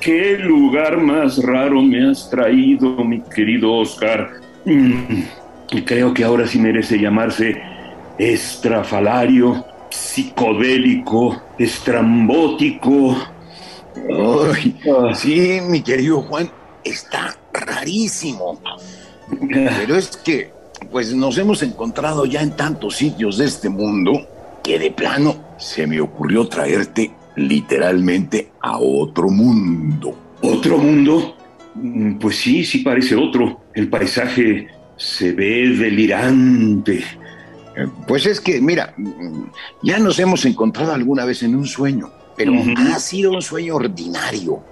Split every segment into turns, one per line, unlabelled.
¿Qué lugar más raro me has traído, mi querido Oscar? Mm, creo que ahora sí merece llamarse estrafalario, psicodélico, estrambótico.
Ay, sí, mi querido Juan, está rarísimo. Pero es que, pues nos hemos encontrado ya en tantos sitios de este mundo que de plano se me ocurrió traerte literalmente a otro mundo.
¿Otro mundo? Mm, Pues sí, sí parece otro. El paisaje se ve delirante.
Eh, Pues es que, mira, ya nos hemos encontrado alguna vez en un sueño, pero ha sido un sueño ordinario,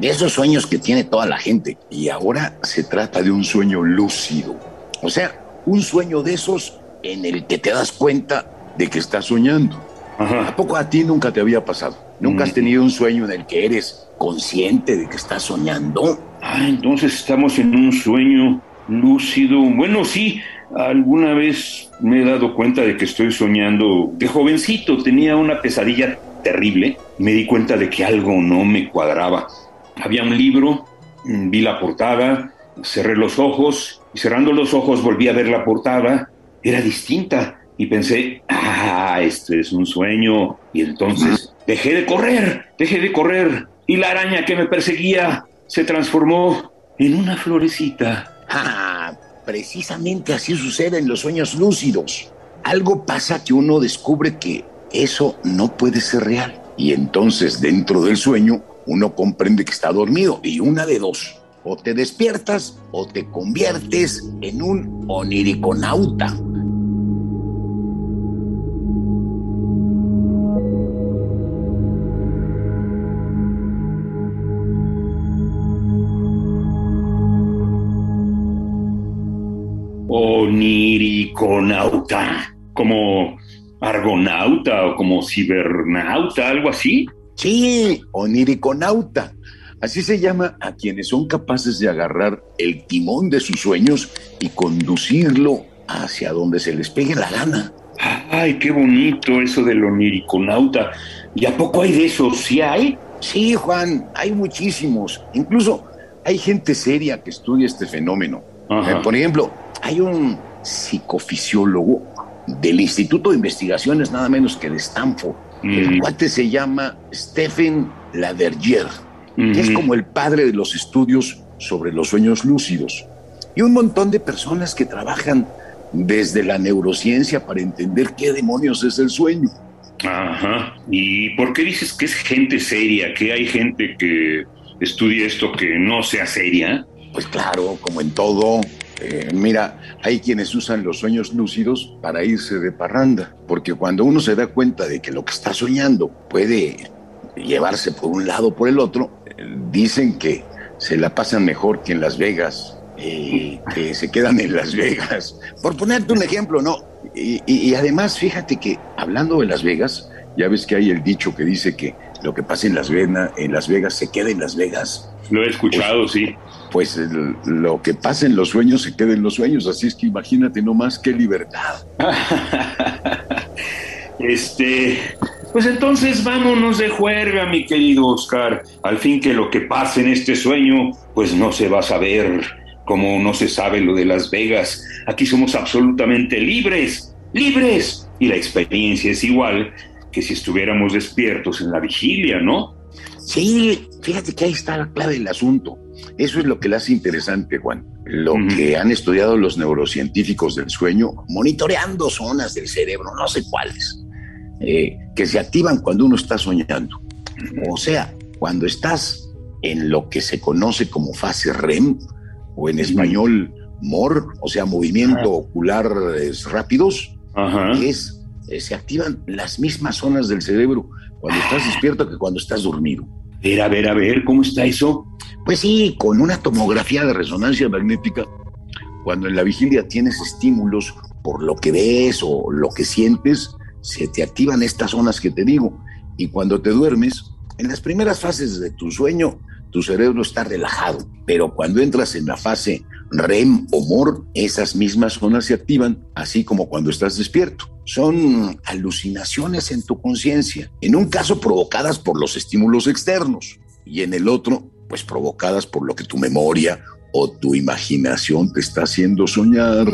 de esos sueños que tiene toda la gente. Y ahora se trata de un sueño lúcido, o sea, un sueño de esos en el que te das cuenta de que estás soñando.
Ajá.
¿A poco a ti nunca te había pasado? ¿Nunca has
Mm.
tenido un sueño en el que eres consciente de que estás soñando?
Ah, entonces estamos en un sueño lúcido. Bueno, sí, alguna vez me he dado cuenta de que estoy soñando. De jovencito tenía una pesadilla terrible. Me di cuenta de que algo no me cuadraba. Había un libro, mm, vi la portada, cerré los ojos y cerrando los ojos volví a ver la portada. Era distinta y pensé, ah, esto es un sueño. Y entonces dejé de correr, dejé de correr. Y la araña que me perseguía se transformó en una florecita.
Ah, precisamente así sucede en los sueños lúcidos. Algo pasa que uno descubre que eso no puede ser real. Y entonces dentro del sueño uno comprende que está dormido y una de dos. O te despiertas o te conviertes en un oniriconauta.
Oniriconauta. Como argonauta o como cibernauta, algo así.
Sí, oniriconauta. Así se llama a quienes son capaces de agarrar el timón de sus sueños y conducirlo hacia donde se les pegue la gana.
Ay, qué bonito eso del oniriconauta. ¿Y a poco hay de eso? ¿Sí hay?
Sí, Juan, hay muchísimos. Incluso hay gente seria que estudia este fenómeno. Eh, por ejemplo, hay un psicofisiólogo del Instituto de Investigaciones nada menos que de Stanford. El
Mm.
cuate se llama Stephen Lavergier, que es
Ujú.
como el padre de los estudios sobre los sueños lúcidos. Y un montón de personas que trabajan desde la neurociencia para entender qué demonios es el sueño.
Ajá. ¿Y por qué dices que es gente seria? ¿Que hay gente que estudia esto que no sea seria?
Pues claro, como en todo, eh, mira, hay quienes usan los sueños lúcidos para irse de parranda, porque cuando uno se da cuenta de que lo que está soñando puede llevarse por un lado o por el otro, dicen que se la pasan mejor que en Las Vegas, eh, que se quedan en Las Vegas. Por ponerte un ejemplo, ¿no? Y, y- y además, fíjate que hablando de Las Vegas, ya ves que hay el dicho que dice que lo que pasa en Las, Vena- en Las Vegas se queda en Las Vegas
Lo he escuchado, sí.
Pues lo que pasa en los sueños se queda en los sueños, así es que imagínate nomás qué libertad.
Este, pues entonces vámonos de juerga, mi querido Oscar. Al fin que lo que pasa en este sueño, pues no se va a saber como no se sabe lo de Las Vegas. Aquí somos absolutamente libres, libres. Y la experiencia es igual que si estuviéramos despiertos en la vigilia, ¿no?
Sí, fíjate que ahí está la clave del asunto. Eso es lo que le hace interesante, Juan. Lo que han estudiado los neurocientíficos del sueño, monitoreando zonas del cerebro, no sé cuáles, eh, que se activan cuando uno está soñando. O sea, cuando estás en lo que se conoce como fase REM, o en español MOR, o sea, movimiento oculares rápidos,
Ajá.
es eh, se activan las mismas zonas del cerebro cuando estás despierto que cuando estás dormido.
A ver, a ver, ¿cómo está eso?
Pues sí, con una tomografía de resonancia magnética, cuando en la vigilia tienes estímulos por lo que ves o lo que sientes, se te activan estas zonas que te digo. Y cuando te duermes, en las primeras fases de tu sueño, tu cerebro está relajado, pero cuando entras en la fase REM o MOR, esas mismas zonas se activan, así como cuando estás despierto. Son alucinaciones en tu conciencia, en un caso provocadas por los estímulos externos y en el otro, pues provocadas por lo que tu memoria o tu imaginación te está haciendo soñar.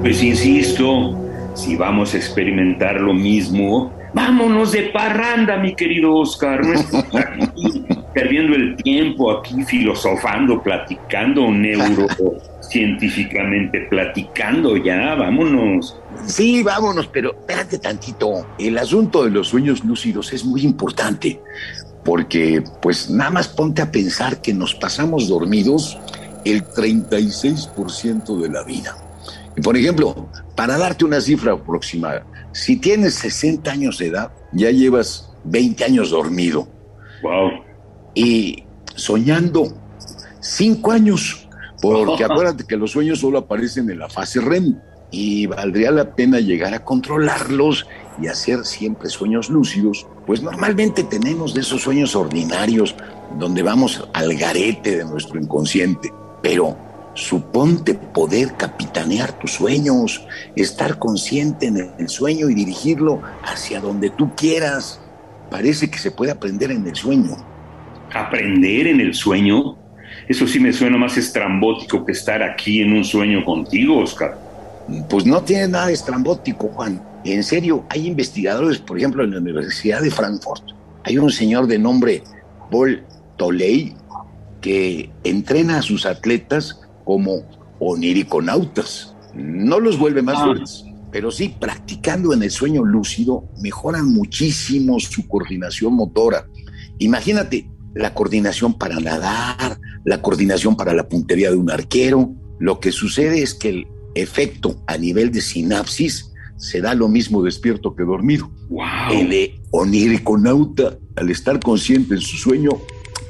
Pues insisto, si vamos a experimentar lo mismo, vámonos de parranda, mi querido Oscar. No aquí perdiendo el tiempo aquí filosofando, platicando, neurocientíficamente platicando ya, vámonos.
Sí, vámonos, pero espérate tantito. El asunto de los sueños lúcidos es muy importante, porque pues nada más ponte a pensar que nos pasamos dormidos el 36% de la vida. Por ejemplo, para darte una cifra aproximada, si tienes 60 años de edad, ya llevas 20 años dormido.
Wow.
Y soñando 5 años, porque acuérdate que los sueños solo aparecen en la fase REM y valdría la pena llegar a controlarlos y hacer siempre sueños lúcidos, pues normalmente tenemos de esos sueños ordinarios donde vamos al garete de nuestro inconsciente, pero Suponte poder capitanear tus sueños, estar consciente en el sueño y dirigirlo hacia donde tú quieras. Parece que se puede aprender en el sueño.
¿Aprender en el sueño? Eso sí me suena más estrambótico que estar aquí en un sueño contigo, Oscar.
Pues no tiene nada de estrambótico, Juan. En serio, hay investigadores, por ejemplo, en la Universidad de Frankfurt. Hay un señor de nombre Paul Toley que entrena a sus atletas como oniriconautas. No los vuelve más ah. fuertes, pero sí, practicando en el sueño lúcido, mejoran muchísimo su coordinación motora. Imagínate la coordinación para nadar, la coordinación para la puntería de un arquero. Lo que sucede es que el efecto a nivel de sinapsis se da lo mismo despierto que dormido. El oniriconauta, al estar consciente en su sueño,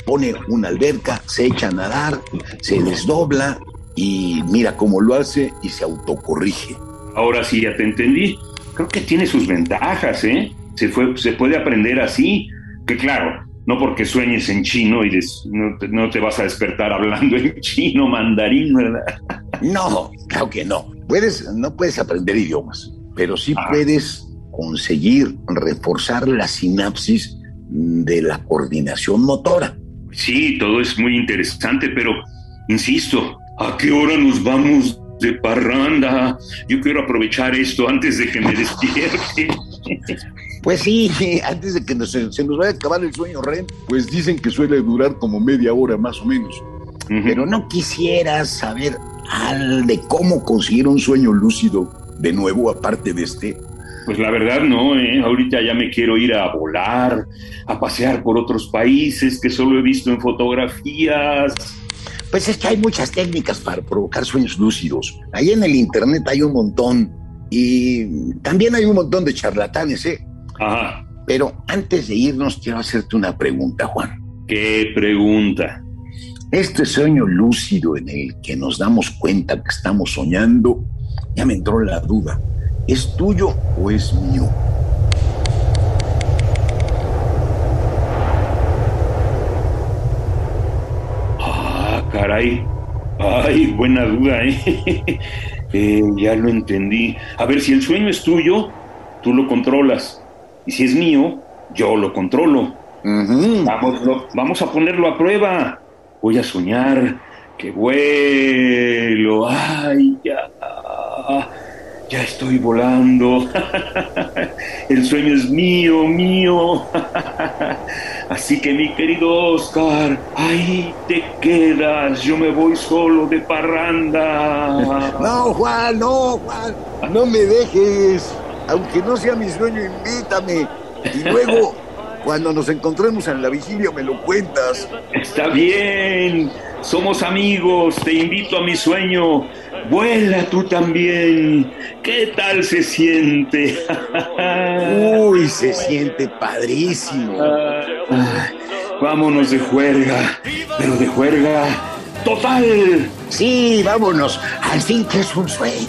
pone una alberca, se echa a nadar, se desdobla y mira cómo lo hace y se autocorrige.
Ahora sí ya te entendí. Creo que tiene sus ventajas, ¿eh? Se, fue, se puede aprender así, que claro, no porque sueñes en chino y no, te, no, te, vas a despertar hablando en chino, mandarín, ¿verdad?
No, claro que no. Puedes, no puedes aprender idiomas, pero sí ah. puedes conseguir reforzar la sinapsis de la coordinación motora.
Sí, todo es muy interesante, pero insisto, ¿a qué hora nos vamos de parranda? Yo quiero aprovechar esto antes de que me despierte.
Pues sí, antes de que se nos vaya a acabar el sueño REM, pues dicen que suele durar como media hora más o menos. Pero no quisieras saber al de cómo conseguir un sueño lúcido de nuevo, aparte de este.
Pues la verdad no, ¿eh? ahorita ya me quiero ir a volar, a pasear por otros países que solo he visto en fotografías.
Pues es que hay muchas técnicas para provocar sueños lúcidos. Ahí en el internet hay un montón y también hay un montón de charlatanes, ¿eh?
Ajá.
Pero antes de irnos quiero hacerte una pregunta, Juan.
¿Qué pregunta?
Este sueño lúcido en el que nos damos cuenta que estamos soñando, ya me entró la duda. ¿Es tuyo o es mío?
Ah, caray. Ay, buena duda, ¿eh? ¿eh? Ya lo entendí. A ver, si el sueño es tuyo, tú lo controlas. Y si es mío, yo lo controlo. vamos, vamos a ponerlo a prueba. Voy a soñar que vuelo. Ay, ya ya estoy volando. El sueño es mío, mío. Así que mi querido Oscar, ahí te quedas. Yo me voy solo de parranda.
No, Juan, no, Juan. No me dejes. Aunque no sea mi sueño, invítame. Y luego, cuando nos encontremos en la vigilia, me lo cuentas.
Está bien. Somos amigos. Te invito a mi sueño. Vuela tú también. ¿Qué tal se siente?
Uy, se siente padrísimo.
Ah, vámonos de juerga, pero de juerga total.
Sí, vámonos. Al fin que es un sueño.